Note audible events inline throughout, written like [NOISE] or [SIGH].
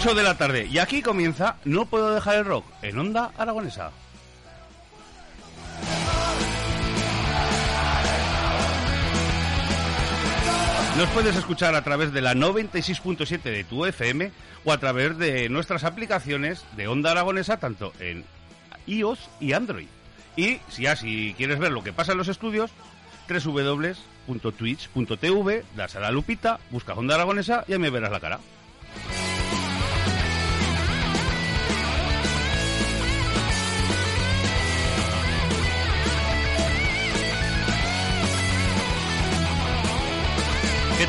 8 de la tarde y aquí comienza No puedo dejar el rock en Onda Aragonesa. Nos puedes escuchar a través de la 96.7 de tu FM o a través de nuestras aplicaciones de Onda Aragonesa tanto en iOS y Android. Y si así quieres ver lo que pasa en los estudios, www.twitch.tv, das a la lupita, busca Onda Aragonesa y ahí me verás la cara.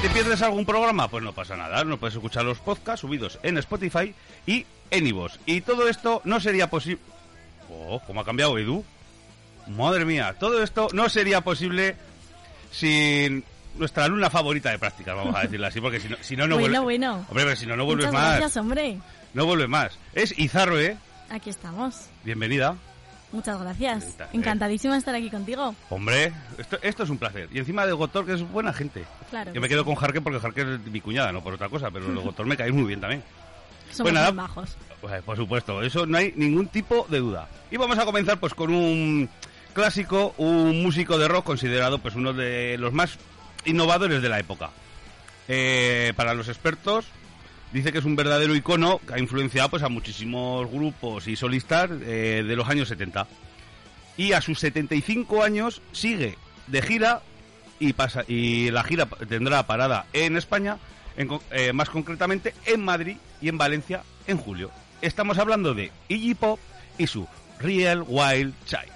Te pierdes algún programa? Pues no pasa nada, no puedes escuchar los podcasts subidos en Spotify y en iVoox. Y todo esto no sería posible... Oh, ¿cómo ha cambiado Edu? Madre mía, todo esto no sería posible sin nuestra alumna favorita de prácticas, vamos a decirlo así, porque si no, si no, no Bueno, vuelve... bueno. Hombre, pero si no, no vuelves Muchas más. gracias, hombre. No vuelve más. Es Izarro, ¿eh? Aquí estamos. Bienvenida. Muchas gracias. Eh. Encantadísima de estar aquí contigo. Hombre, esto, esto es un placer. Y encima de Gotor, que es buena gente. Claro. Yo me quedo con Jarque porque Jarque es mi cuñada, no por otra cosa, pero el Gotor me cae muy bien también. [LAUGHS] Somos Pues muy majos. Pues, por supuesto, eso no hay ningún tipo de duda. Y vamos a comenzar pues con un clásico, un músico de rock considerado pues uno de los más innovadores de la época. Eh, para los expertos dice que es un verdadero icono que ha influenciado pues a muchísimos grupos y solistas eh, de los años 70. Y a sus 75 años sigue de gira y pasa y la gira tendrá parada en España, eh, más concretamente en Madrid y en Valencia en julio. Estamos hablando de Iggy Pop y su Real Wild Child.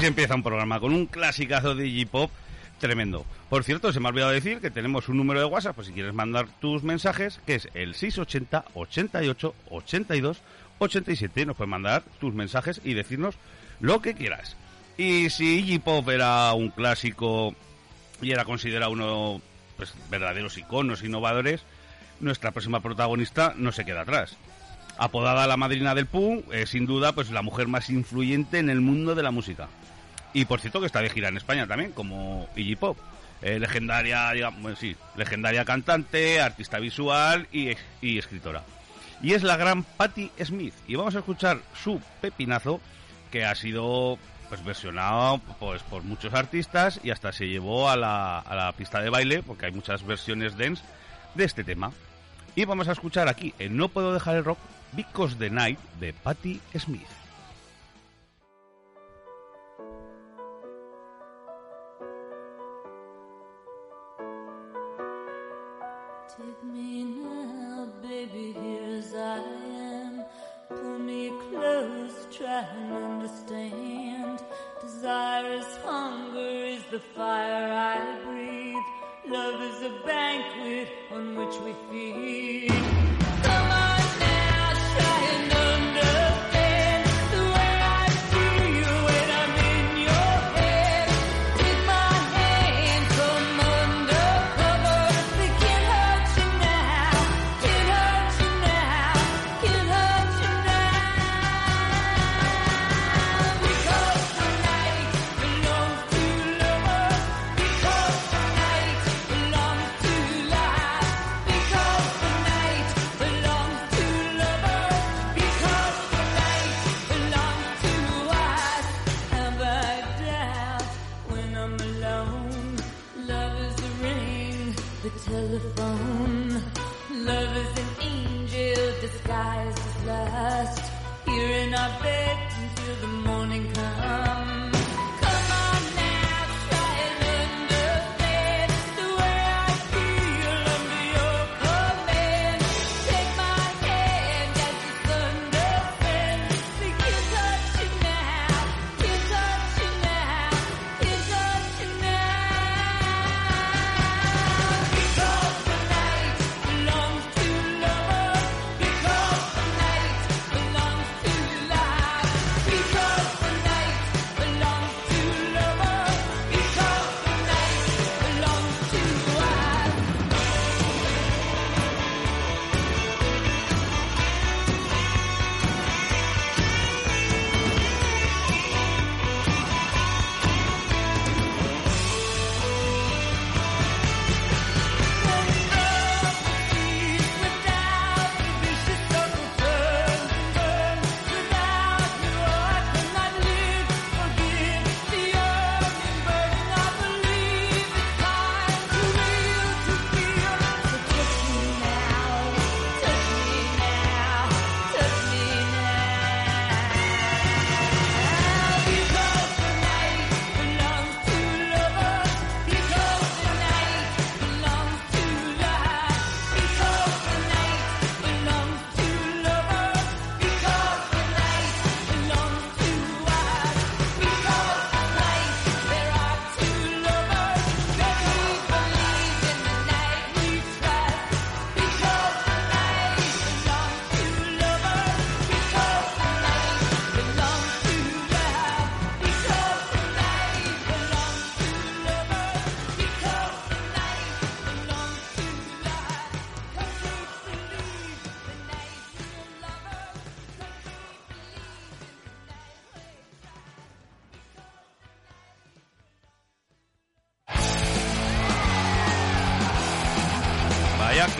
Se empieza un programa con un clasicazo de J-Pop tremendo. Por cierto, se me ha olvidado decir que tenemos un número de WhatsApp, pues si quieres mandar tus mensajes, que es el 680 88 82 87. Nos puedes mandar tus mensajes y decirnos lo que quieras. Y si J-Pop era un clásico y era considerado uno pues verdaderos iconos innovadores, nuestra próxima protagonista no se queda atrás. Apodada la madrina del punk, es sin duda pues la mujer más influyente en el mundo de la música. Y por cierto que está de gira en España también, como Iggy Pop. Eh, legendaria, sí, legendaria cantante, artista visual y, y escritora. Y es la gran Patti Smith. Y vamos a escuchar su pepinazo, que ha sido pues versionado pues por muchos artistas y hasta se llevó a la, a la pista de baile, porque hay muchas versiones dance de este tema. Y vamos a escuchar aquí en No Puedo Dejar el Rock, Because the Night de Patti Smith. And understand. Desire is hunger, is the fire I breathe. Love is a banquet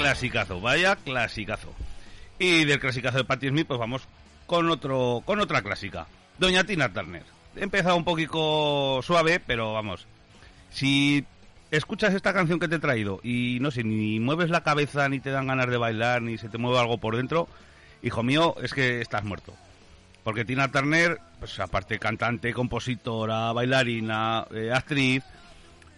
clasicazo, vaya clasicazo. Y del clasicazo de Patti Smith, pues vamos con otro, con otra clásica. Doña Tina Turner. He empezado un poquito suave, pero vamos. Si escuchas esta canción que te he traído y no sé, ni mueves la cabeza, ni te dan ganas de bailar, ni se te mueve algo por dentro, hijo mío, es que estás muerto. Porque Tina Turner, pues aparte cantante, compositora, bailarina, eh, actriz,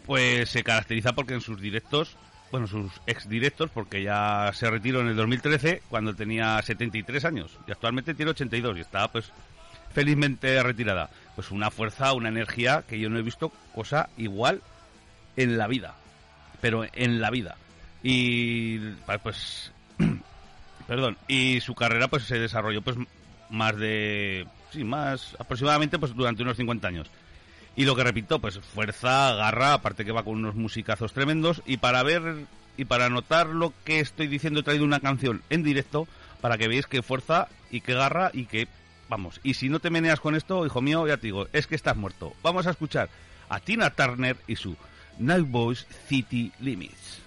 pues se caracteriza porque en sus directos, bueno, sus ex directos, porque ya se retiró en el 2013 cuando tenía 73 años y actualmente tiene 82 y está pues felizmente retirada. Pues una fuerza, una energía que yo no he visto cosa igual en la vida. Pero en la vida. Y pues [CLEARS THROAT] perdón, y su carrera pues se desarrolló pues más de sí, más aproximadamente pues durante unos 50 años. Y lo que repito, pues fuerza, garra, aparte que va con unos musicazos tremendos y para ver y para notar lo que estoy diciendo he traído una canción en directo para que veáis que fuerza y que garra y que vamos, y si no te meneas con esto, hijo mío, ya te digo, es que estás muerto. Vamos a escuchar a Tina Turner y su Night Boys City Limits.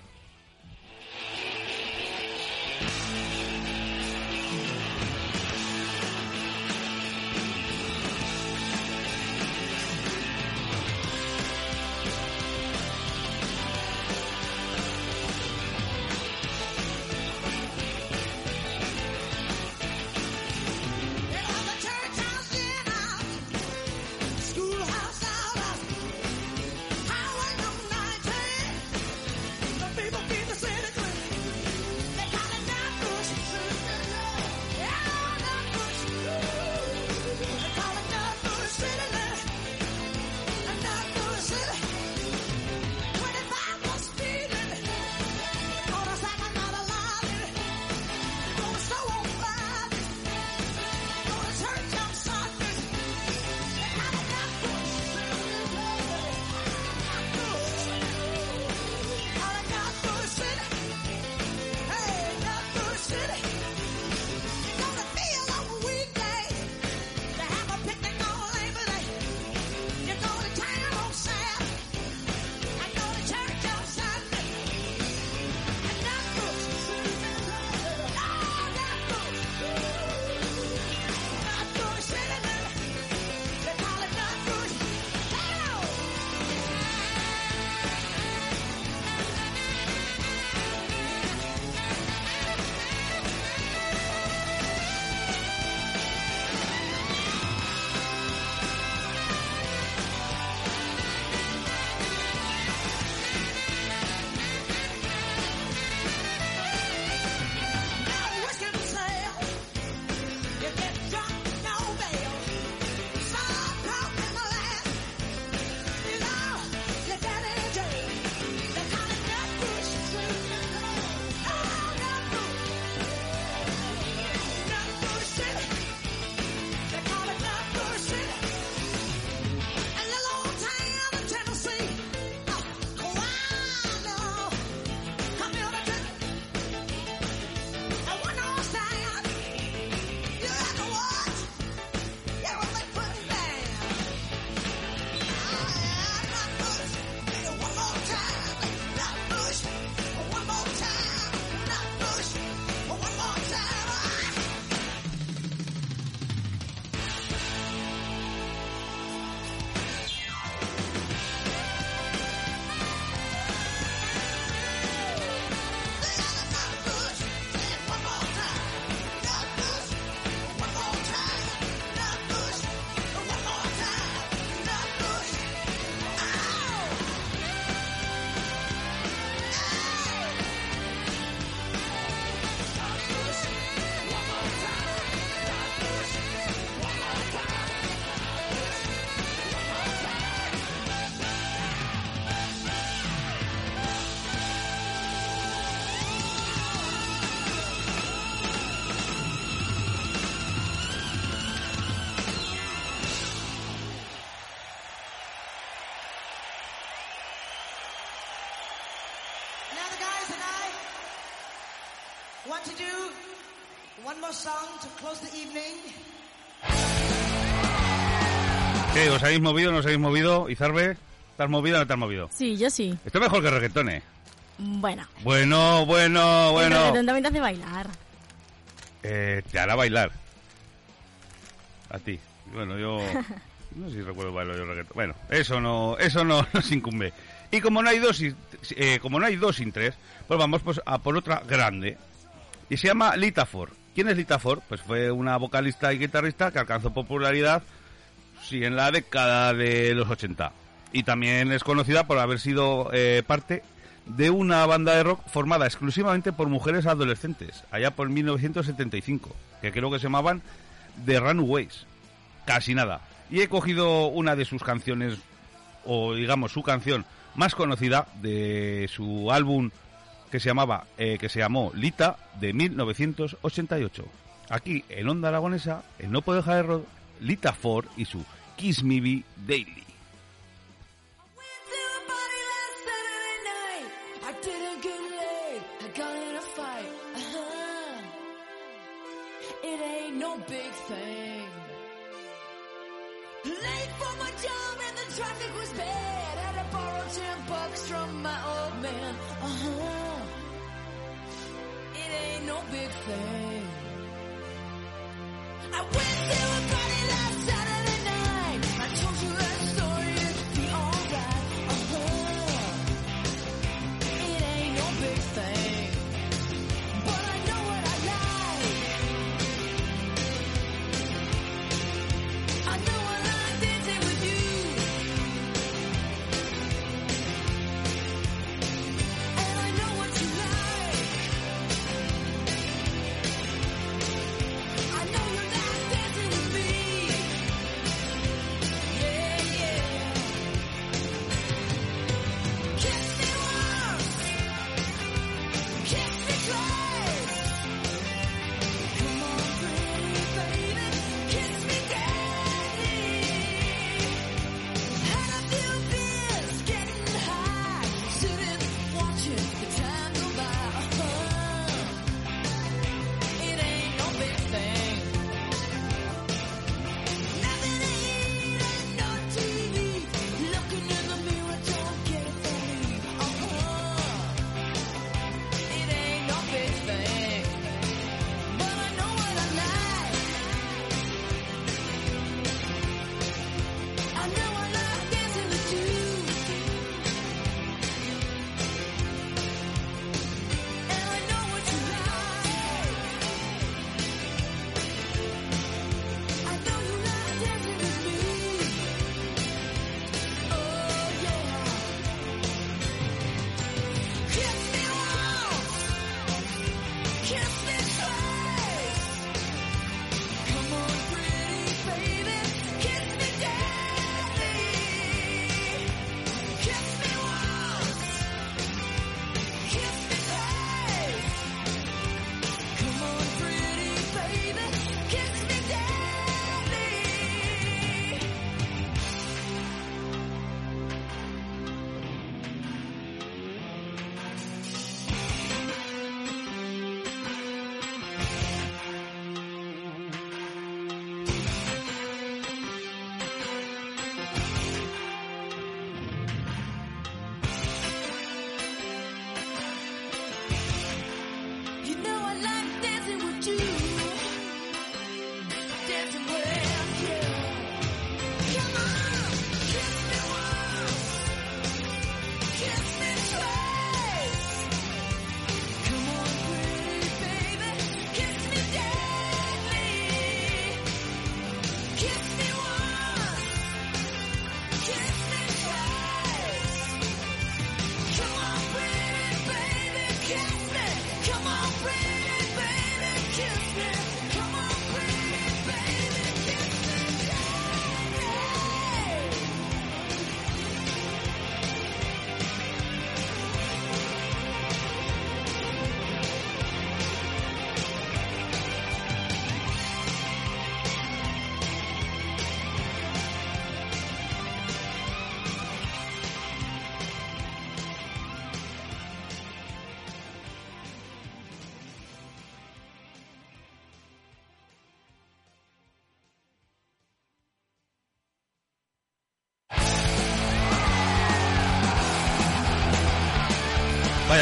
¿Qué? ¿Os habéis movido no os habéis movido? Izarbe, ¿te has movido o no te has movido? Sí, yo sí. Esto es mejor que reggaetón, ¿eh? Bueno. Bueno, bueno, El bueno. reggaetón también te hace bailar. Eh, te hará bailar. A ti. Bueno, yo... [LAUGHS] No sé si recuerdo bailar yo reggaetón. Bueno, eso no, eso [LAUGHS] no nos incumbe. Y como no hay dos, y- eh, como no hay dos sin tres, pues vamos pues a por otra grande. Y se llama Lita Ford. ¿Quién es Lita Ford? Pues fue una vocalista y guitarrista que alcanzó popularidad sí, en la década de los 80. Y también es conocida por haber sido eh, parte de una banda de rock formada exclusivamente por mujeres adolescentes, allá por 1975, que creo que se llamaban The Runaways. Casi nada. Y he cogido una de sus canciones, o digamos su canción más conocida de su álbum que se llamaba, eh, que se llamó Lita de 1988. Aquí en Onda Aragonesa, en No Puedo Dejar de Rod, Lita Ford y su Kiss Me Be Daily. traffic was bad. Had to borrow ten bucks from my old man. Uh huh. ain't no big thing. I went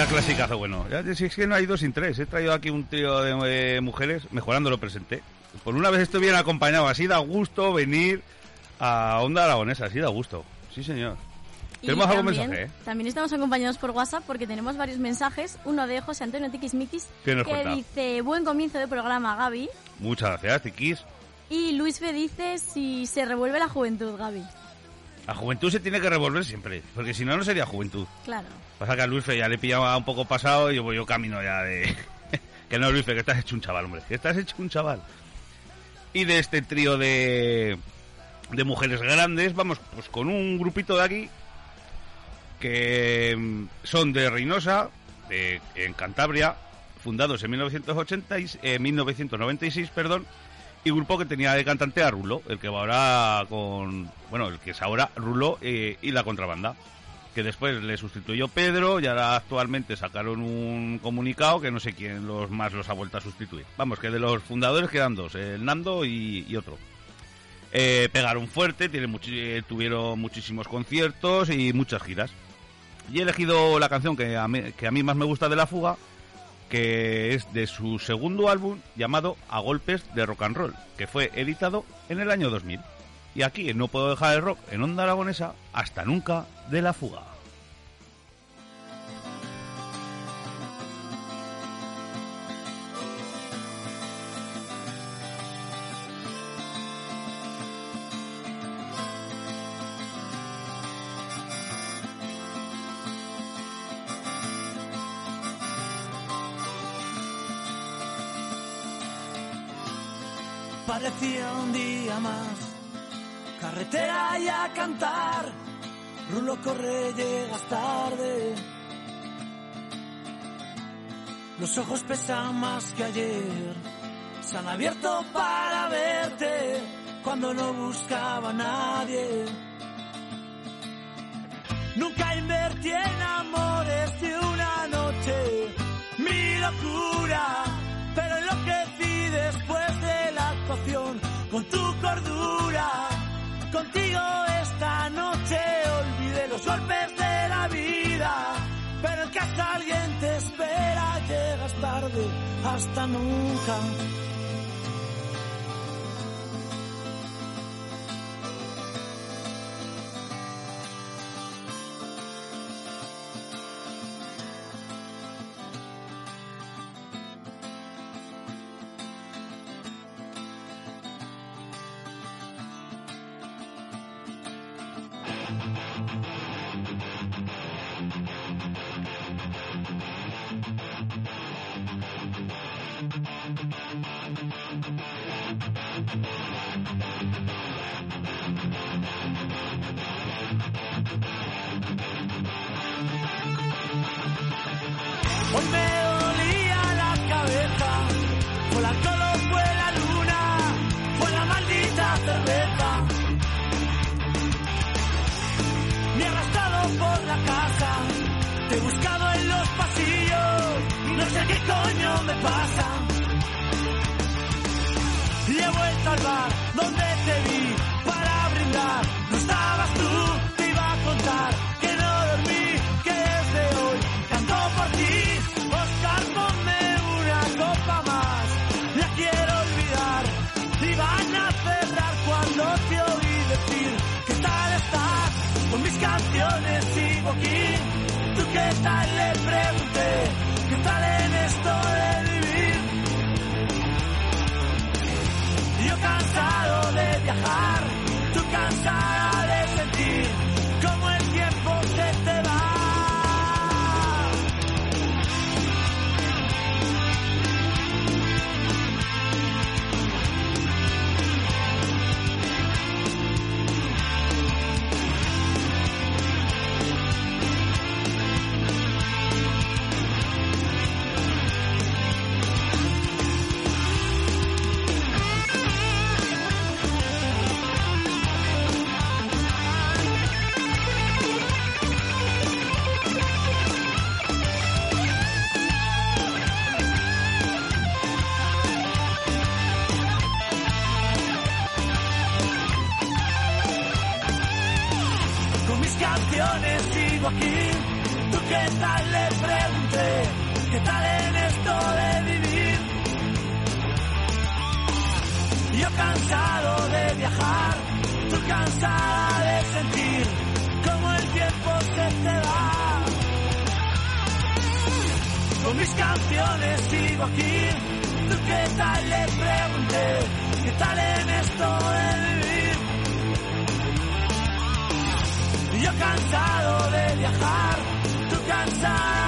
Vaya clasicazo bueno. Si es que no hay dos sin tres. He traído aquí un trío de eh, mujeres mejorando lo presente. Por una vez estoy bien acompañado. Así da gusto venir a Onda Aragonesa. Así da gusto. Sí, señor. Tenemos también, algún mensaje. ¿eh? También estamos acompañados por WhatsApp porque tenemos varios mensajes. Uno de José Antonio Tiquismiquis que cuenta? dice: Buen comienzo de programa, Gaby. Muchas gracias, Tiquis. Y Luis Fe dice: Si se revuelve la juventud, Gaby. La juventud se tiene que revolver siempre, porque si no, no sería juventud. Claro. Pasa que a Luis Fe ya le pillaba un poco pasado y yo, yo camino ya de. [LAUGHS] que no, Luis Fe, que estás hecho un chaval, hombre. Que estás hecho un chaval. Y de este trío de. de mujeres grandes, vamos, pues con un grupito de aquí. que mm, son de Reynosa, de, en Cantabria, fundados en 1980, eh, 1996, perdón y grupo que tenía de cantante a Rulo, el que va ahora con, bueno, el que es ahora Rulo eh, y la contrabanda, que después le sustituyó Pedro y ahora actualmente sacaron un comunicado que no sé quién los más los ha vuelto a sustituir. Vamos, que de los fundadores quedan dos, el Nando y, otro. Eh, pegaron fuerte, eh, tuvieron muchísimos conciertos y muchas giras. Y he elegido la canción que que a mí más me gusta de La Fuga, que es de su segundo álbum llamado A Golpes de Rock and Roll, que fue editado en el año 2000. Y aquí No Puedo Dejar el Rock en Onda Aragonesa, hasta nunca de La Fuga. Un día más, carretera y a cantar. Rulo corre, llegas tarde. Los ojos pesan más que ayer, se han abierto para verte cuando no buscaba a nadie. Nunca invertí en amores de una noche, mi locura, con tu cordura. Contigo esta noche olvidé los golpes de la vida, pero en casa alguien te espera, llegas tarde, hasta nunca. Qué tal? Le pregunté. ¿Qué tal en esto de vivir? Yo cansado de viajar, tú cansada canciones sigo aquí. ¿Tú qué tal? Le pregunté. ¿Qué tal en esto de vivir? Yo cansado de viajar, tú cansada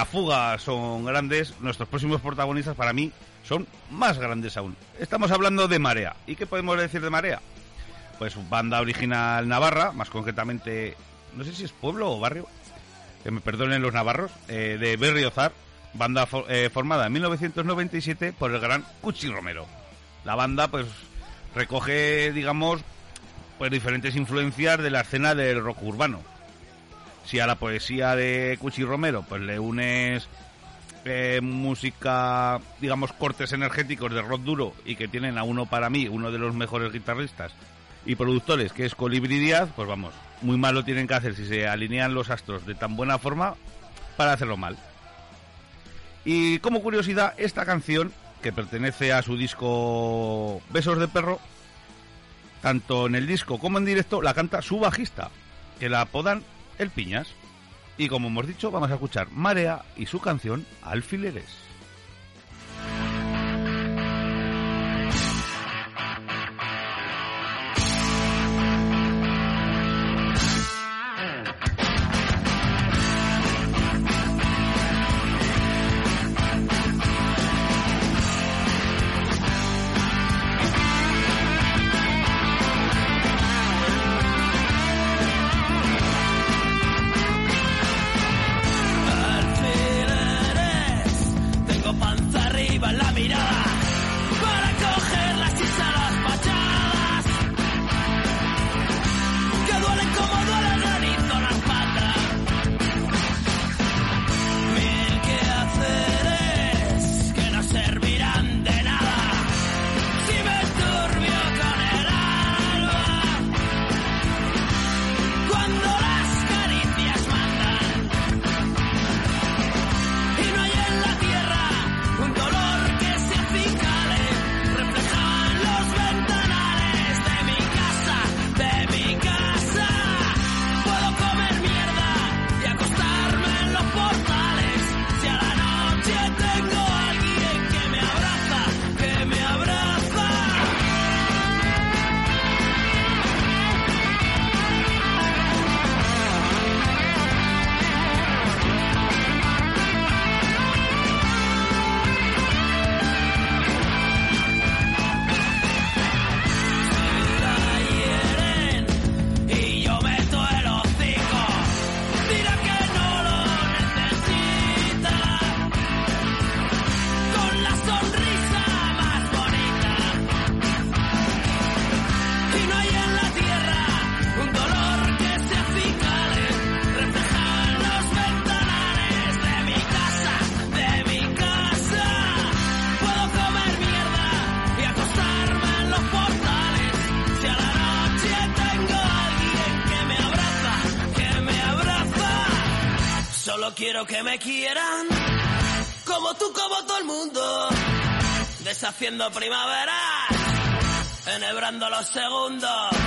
la fuga son grandes, nuestros próximos protagonistas para mí son más grandes aún. Estamos hablando de Marea. ¿Y qué podemos decir de Marea? Pues banda original navarra, más concretamente, no sé si es pueblo o barrio, que me perdonen los navarros, eh, de Berriozar, banda eh, formada en 1997 por el gran Cuchi Romero. La banda pues recoge, digamos, pues diferentes influencias de la escena del rock urbano. Si a la poesía de Cuchi Romero pues le unes eh, música, digamos, cortes energéticos de rock duro y que tienen a uno para mí, uno de los mejores guitarristas y productores, que es Colibri Díaz, pues vamos, muy mal lo tienen que hacer si se alinean los astros de tan buena forma para hacerlo mal. Y como curiosidad, esta canción, que pertenece a su disco Besos de Perro, tanto en el disco como en directo la canta su bajista, que la apodan El Piñas. Y como hemos dicho, vamos a escuchar Marea y su canción Alfileres. Me quieran, como tú, como todo el mundo. Deshaciendo primaveras, enhebrando los segundos.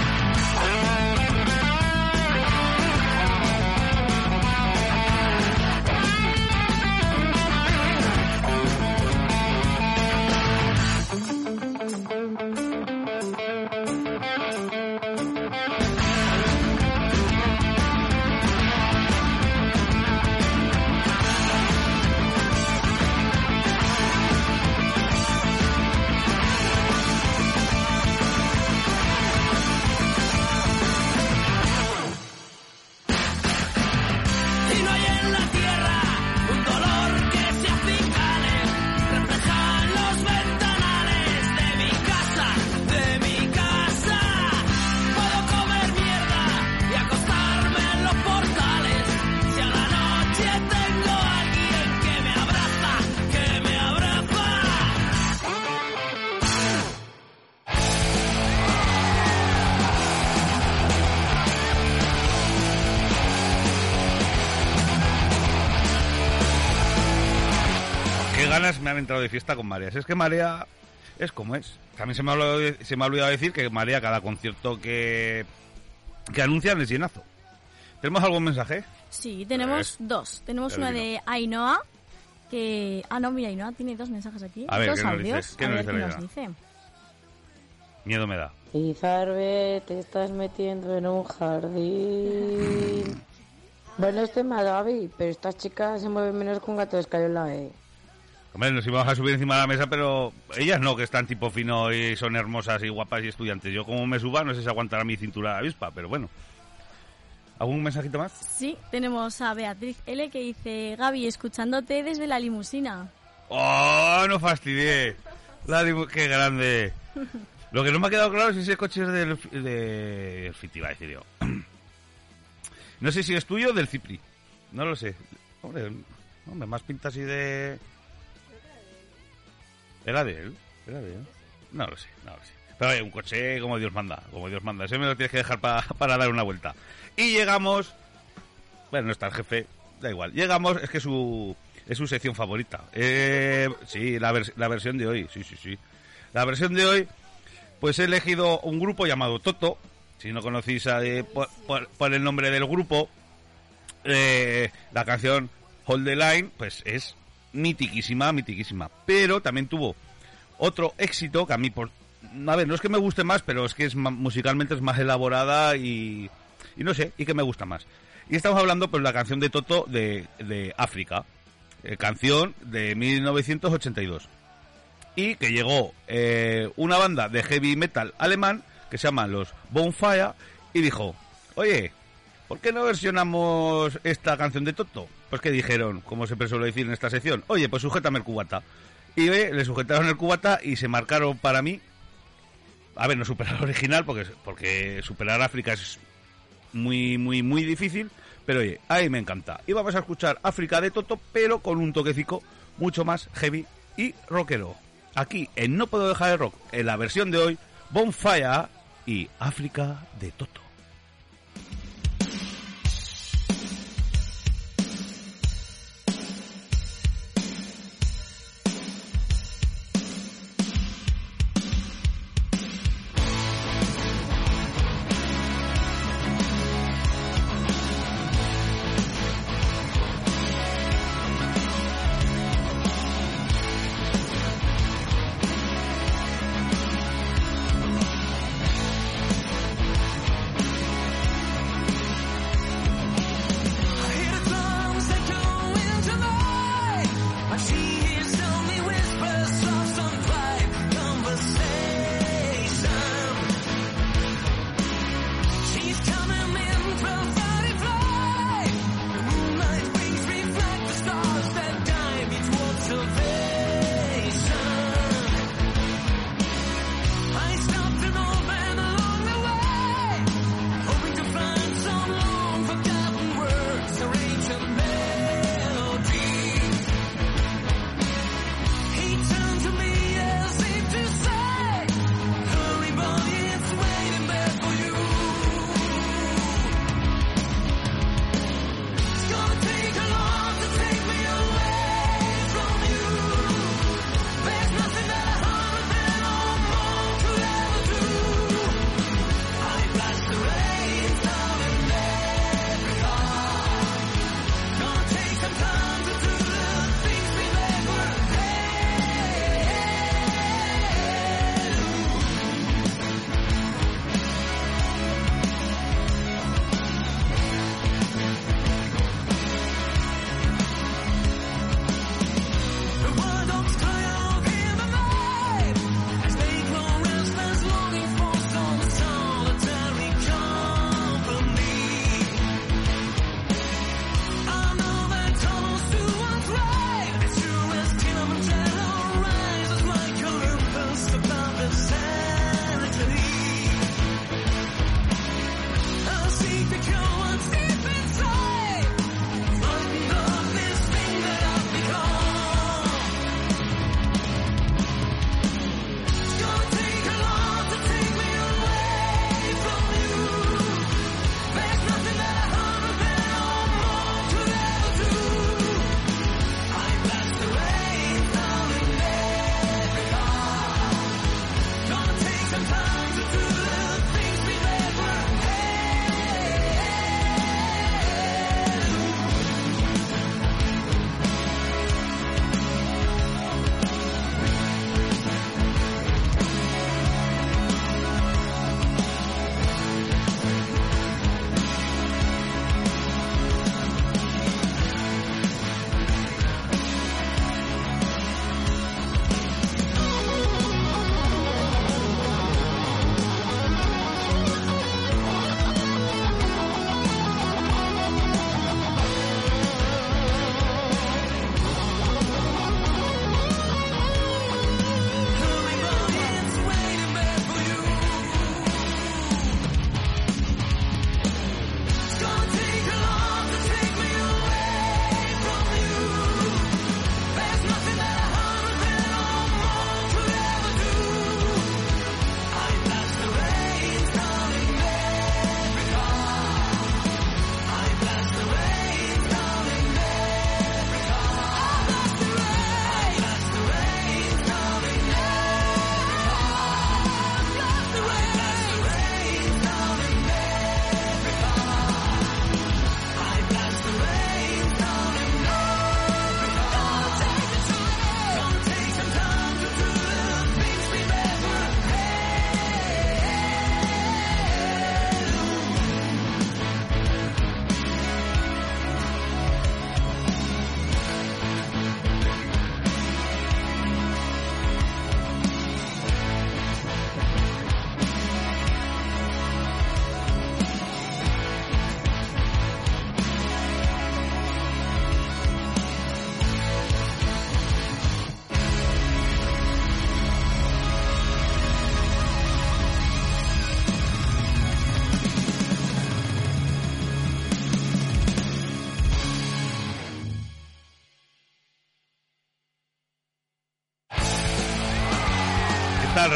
Qué ganas me han entrado de fiesta con Marea. Si es que Marea es como es. También se me ha olvidado, de- se me ha olvidado decir que Marea, cada concierto que, que anuncian es llenazo. ¿Tenemos algún mensaje? Sí, tenemos dos. Tenemos una de Ainhoa, que... Ah, no, mira, Ainhoa tiene dos mensajes aquí. A ver, dos ¿qué nos audios. dices? ¿Qué a nos ver dice qué nos dice. Miedo me da. Izarbe, te estás metiendo en un jardín. [LAUGHS] Bueno, este tema, David, pero esta chica se mueve menos que un gato de escayola, ¿eh? Hombre, nos íbamos a subir encima de la mesa, pero ellas no, que están tipo fino y son hermosas y guapas y estudiantes. Yo como me suba, no sé si aguantará mi cintura de avispa, pero bueno. ¿Algún mensajito más? Sí, tenemos a Beatriz L que dice, Gaby, escuchándote desde la limusina. ¡Oh, no fastidié! La ¡Qué grande! Lo que no me ha quedado claro es si ese coche es del, de, del Fiti, iba a decir yo. No sé si es tuyo o del Cipri. No lo sé. Hombre, hombre, más pinta así de... ¿Era de él? ¿Era de él? No lo sé, no lo sé. Pero oye, un coche como Dios manda, como Dios manda. Ese me lo tienes que dejar pa- para dar una vuelta. Y llegamos... Bueno, no está el jefe, da igual. Llegamos, es que su, es su sección favorita. Eh, sí, la, la versión de hoy, sí, sí, sí. La versión de hoy, pues he elegido un grupo llamado Toto. Si no conocéis a- eh, por el nombre del grupo, eh, la canción Hold the Line, pues es mitiquísima, mitiquísima. Pero también tuvo otro éxito que a mí, por, a ver, no es que me guste más, pero es que es musicalmente es más elaborada y, y no sé, y que me gusta más. Y estamos hablando, pues, la canción de Toto de, de África, eh, canción de 1982 y que llegó eh, una banda de heavy metal alemán que se llama los Bonfire y dijo, oye, ¿por qué no versionamos esta canción de Toto? Pues que dijeron, como siempre suelo decir en esta sección, oye, pues sujétame el cubata. Y le sujetaron el cubata y se marcaron para mí, a ver, no superar el original, porque, porque superar África es muy, muy, muy difícil, pero oye, ahí me encanta. Y vamos a escuchar África de Toto, pero con un toquecico mucho más heavy y rockero. Aquí en No Puedo Dejar el Rock, en la versión de hoy, Bonfire y África de Toto.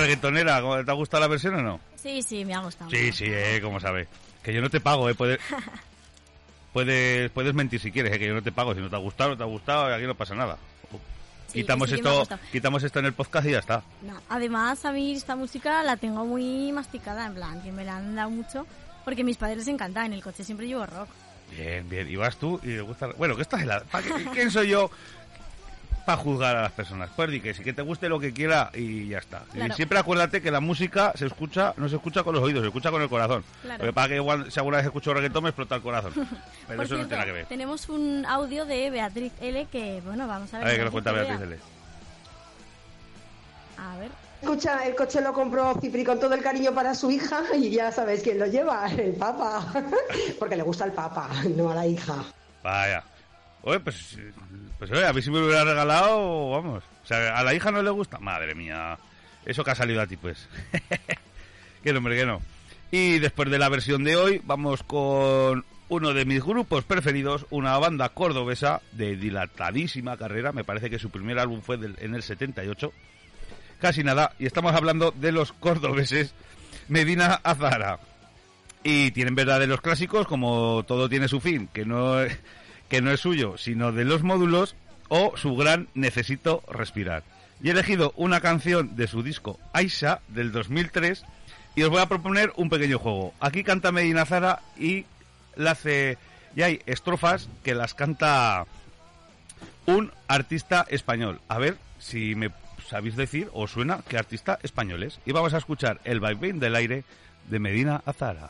Reggaetonera, ¿cómo- ¿te ha gustado la versión o no? Sí, sí, me ha gustado. Sí, sí, eh, como sabes. Que yo no te pago, eh, puedes... [LAUGHS] Puedes, puedes mentir si quieres, eh, que yo no te pago. Si no te ha gustado, no te ha gustado, aquí no pasa nada. Sí, quitamos sí esto, quitamos esto en el podcast y ya está. No, Además, a mí esta música la tengo muy masticada, en plan, que me la han dado mucho, porque mis padres les encanta, en el coche siempre llevo rock. Bien, bien. Y vas tú y te gusta. Bueno, que estás en la. ¿pa' qué- ¿Quién soy yo para juzgar a las personas? Pues di que sí, que te guste lo que quiera y ya está. Y siempre acuérdate que la música se escucha, no se escucha con los oídos, se escucha con el corazón. Claro. Porque para que igual, si alguna vez escucho reggaetón me explota el corazón. [LAUGHS] Pero Por eso no tiene nada que ver. tenemos un audio de Beatriz L que, bueno, vamos a A ver. ver, que nos cuenta. Beatriz L. A ver. Escucha, el coche lo compró Cipri con todo el cariño para su hija y ya sabes quién lo lleva, el Papa. [LAUGHS] Porque le gusta el Papa, no a la hija. Vaya. Oye, pues, pues oye, a mí si me lo hubiera regalado, vamos. O sea, a la hija no le gusta. Madre mía. Eso que ha salido a ti, pues. [LAUGHS] que no, hombre, que no. Y después de la versión de hoy, vamos con uno de mis grupos preferidos, una banda cordobesa de dilatadísima carrera. Me parece que su primer álbum fue en el 78. Casi nada. Y estamos hablando de los cordobeses Medina Azara. Y tienen verdaderos clásicos como Todo tiene su fin, que no, que no es suyo, sino de los módulos, o su gran Necesito respirar. Y he elegido una canción de su disco Aisha del 2003 y os voy a proponer un pequeño juego. Aquí canta Medina Zara y la hace y hay estrofas que las canta un artista español. A ver si me sabéis decir o suena qué artista español es. Y vamos a escuchar el vaivén del aire de Medina Azara.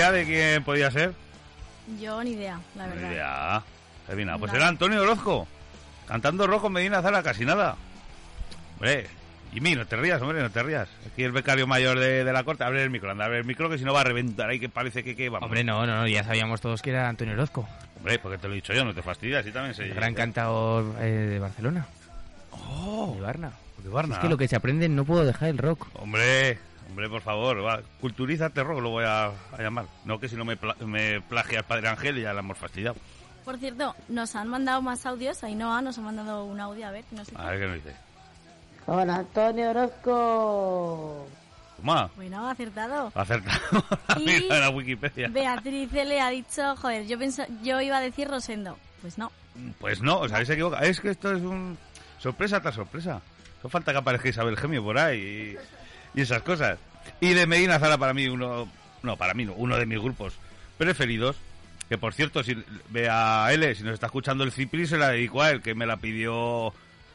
Idea de quién podía ser? Yo ni idea, la Ni verdad. idea. Adivina, pues Vale. era Antonio Orozco. Cantando rock con Medina Zara, casi nada. Hombre, Jimmy, no te rías, hombre, no te rías. Aquí el becario mayor de, de la corte. Abre el micro, anda, abre el micro, que si no va a reventar ahí, que parece que, que vamos. Hombre, no, no, no, ya sabíamos todos que era Antonio Orozco, Hombre, porque te lo he dicho yo, no te fastidias, sí también se el gran cantador eh, de Barcelona, Oh, de Barna. de Barna. Es que lo que se aprende no puedo dejar el rock. Hombre, hombre, por favor, va, culturízate rock, lo voy a, a llamar. No que si no me, pla- me plagia el Padre Ángel y ya la hemos fastidiado. Por cierto, nos han mandado más audios. Ainhoa nos ha mandado un audio, a ver, no sé. A ver qué nos dice. Hola, Antonio Orozco. Toma, Bueno, acertado. acertado. [LAUGHS] Y- Mira la Wikipedia. Beatriz le ha dicho, joder, yo penso, yo iba a decir Rosendo. Pues no. Pues no, os habéis equivocado. Es que esto es un sorpresa tras sorpresa. No falta que aparezca Isabel Gemio por ahí y, y esas cosas. Y de Medina Zara para mí uno, no, para mí no, uno de mis grupos preferidos. Que por cierto, si ve a L, si nos está escuchando el Cipri, se la dedico a él, que me la pidió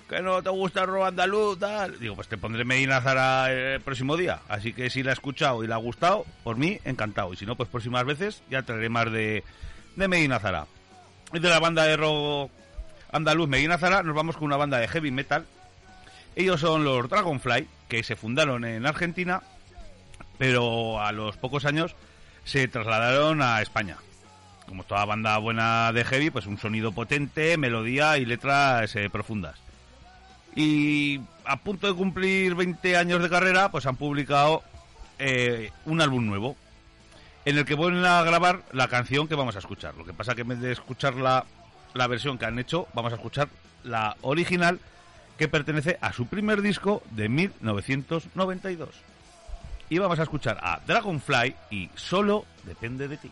que no te gusta el rock andaluz, tal. Digo, pues te pondré Medina Zara el próximo día. Así que si la ha escuchado y le ha gustado, por mí, encantado. Y si no, pues próximas veces ya traeré más de, de Medina Zara. Y de la banda de rock andaluz Medina Zara, nos vamos con una banda de heavy metal. Ellos son los Dragonfly, que se fundaron en Argentina, pero a los pocos años se trasladaron a España. Como toda banda buena de heavy, pues un sonido potente, melodía y letras eh, profundas. Y a punto de cumplir 20 años de carrera, pues han publicado eh, un álbum nuevo, en el que vuelven a grabar la canción que vamos a escuchar. Lo que pasa que en vez de escuchar la, la versión que han hecho, vamos a escuchar la original que pertenece a su primer disco de 1992. Y vamos a escuchar a Dragonfly y Solo depende de ti.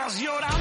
estás llorando.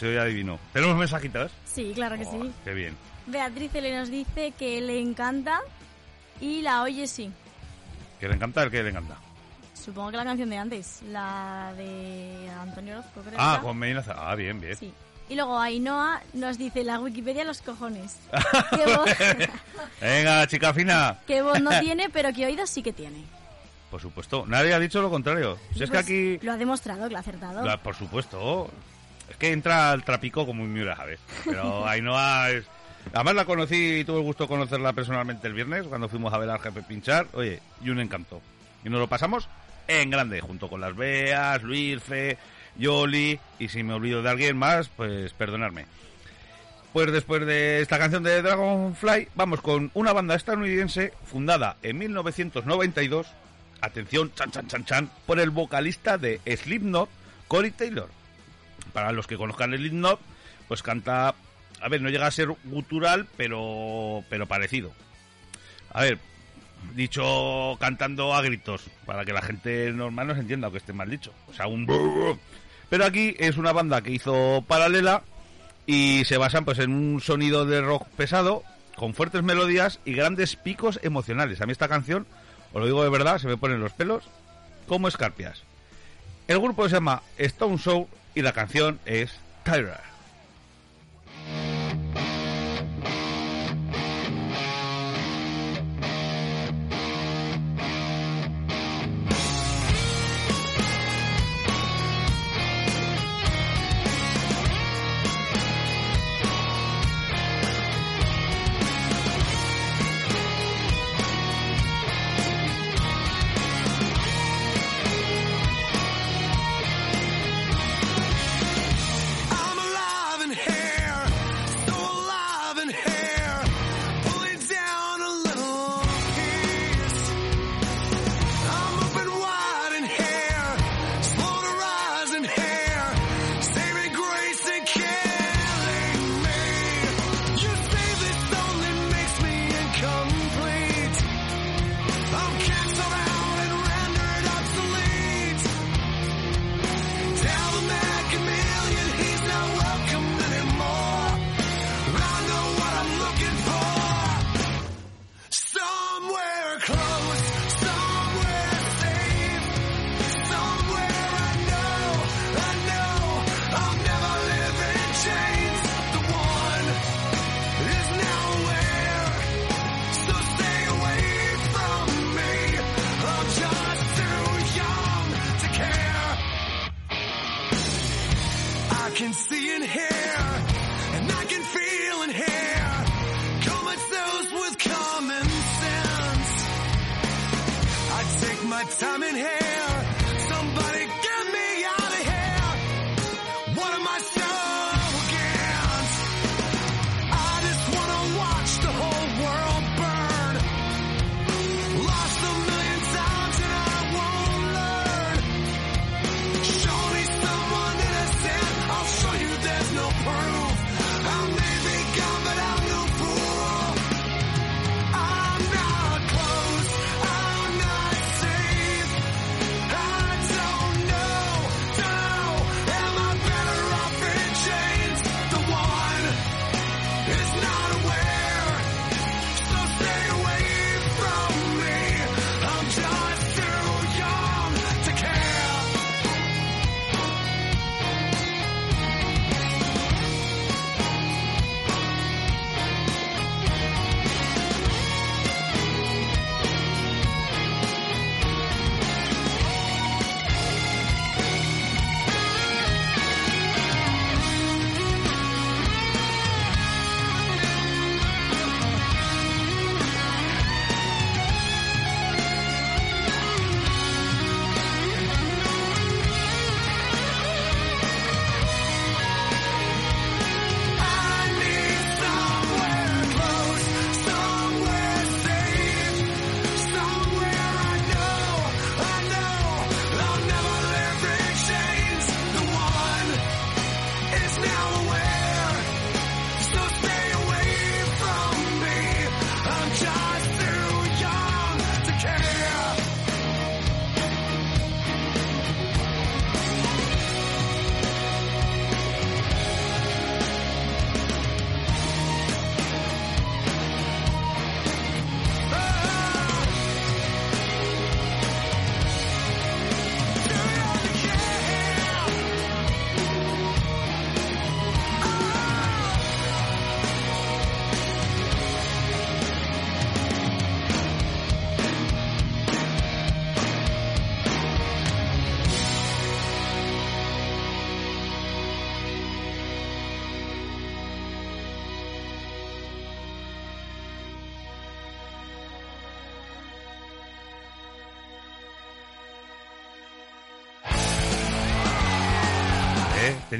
Deseo ya adivino. ¿Tenemos mensajitos? Sí, claro que Oh, sí. Qué bien. Beatriz le nos dice que le encanta y la oye sí. ¿Que le encanta el que le encanta? Supongo que la canción de antes, la de Antonio Orozco, creo. Ah, con Medina. Ah, bien, bien. Sí. Y luego Ainhoa nos dice la Wikipedia los cojones. [LAUGHS] ¿Qué voz, [LAUGHS] Venga, chica fina. qué voz no tiene, pero que oídos sí que tiene. Por supuesto. Nadie ha dicho lo contrario. Si es que Pues aquí... Lo ha demostrado, que lo ha acertado. La- por supuesto. Es que entra al trapico como un miura, ¿sabes? Pero Ainhoa es... Además la conocí y tuve el gusto de conocerla personalmente el viernes cuando fuimos a ver al jefe pinchar. Oye, y un encanto. Y nos lo pasamos en grande, junto con las Beas, Luisfe, Yoli, y si me olvido de alguien más, pues perdonadme. Pues después de esta canción de Dragonfly, vamos con una banda estadounidense fundada en 1992, atención, chan chan chan chan, por el vocalista de Slipknot, Corey Taylor. Para los que conozcan Slipknot, pues canta, a ver, no llega a ser gutural, pero pero parecido. A ver, dicho cantando a gritos, para que la gente normal no se entienda o que esté mal dicho. O sea, un... Pero aquí es una banda que hizo paralela y se basan pues en un sonido de rock pesado con fuertes melodías y grandes picos emocionales. A mí esta canción, os lo digo de verdad, se me ponen los pelos como escarpias. El grupo se llama Stone Soul y la canción es Tyra.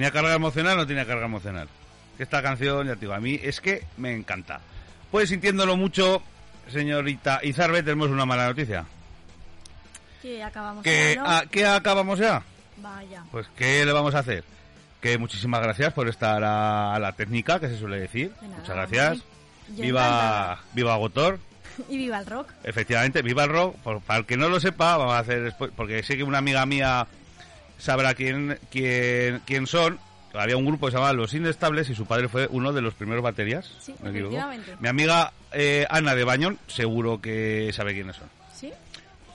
¿Tenía carga emocional o no tenía carga emocional? Esta canción, ya te digo, a mí es que me encanta. Pues sintiéndolo mucho, señorita Izarbe, tenemos una mala noticia. Que acabamos ¿Que, ya, ¿no? a- ¿Qué acabamos ya? Vaya. Pues, ¿qué le vamos a hacer? Que muchísimas gracias por estar a, a la técnica, que se suele decir. De nada, Muchas gracias. Viva, viva Gotor. [LAUGHS] Y viva el rock. Efectivamente, viva el rock. Por- para el que no lo sepa, vamos a hacer después, porque sé que una amiga mía sabrá quién, quién, quién son. Había un grupo que se llamaba Los Inestables y su padre fue uno de los primeros baterías. Sí, ¿me. Mi amiga eh, Ana de Bañón seguro que sabe quiénes son. ¿Sí?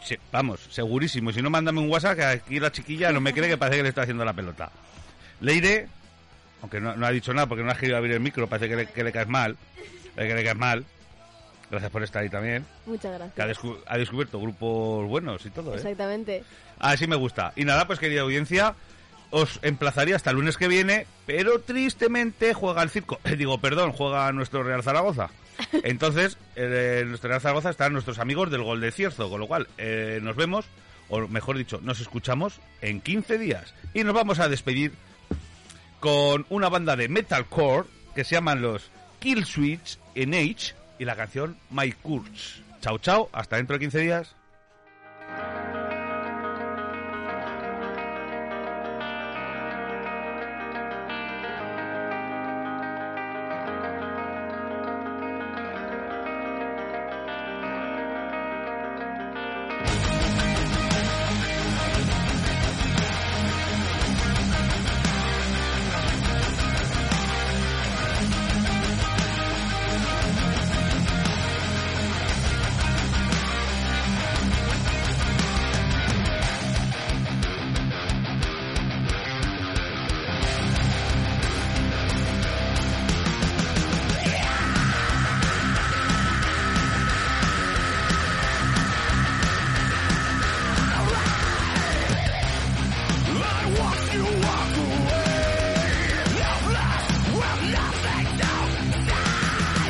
Sí, vamos, segurísimo. Si no, mándame un WhatsApp que aquí la chiquilla no me cree que parece que le está haciendo la pelota. Leire, aunque no, no ha dicho nada porque no ha querido abrir el micro, parece que le, que le caes mal. Parece que le caes mal. Gracias por estar ahí también. Muchas Que ha, gracias. descu- ha descubierto grupos buenos y todo, ¿eh? Exactamente. Así me gusta. Y nada, pues querida audiencia, os emplazaría hasta el lunes que viene, pero tristemente juega el circo. [LAUGHS] Digo, perdón, juega nuestro Real Zaragoza. [LAUGHS] Entonces, eh, en nuestro Real Zaragoza están nuestros amigos del Gol de Cierzo, con lo cual eh, nos vemos, o mejor dicho, nos escuchamos en 15 días. Y nos vamos a despedir con una banda de metalcore que se llaman los Kill Switch en Age y la canción My Curse. Chao, chao, hasta dentro de 15 días.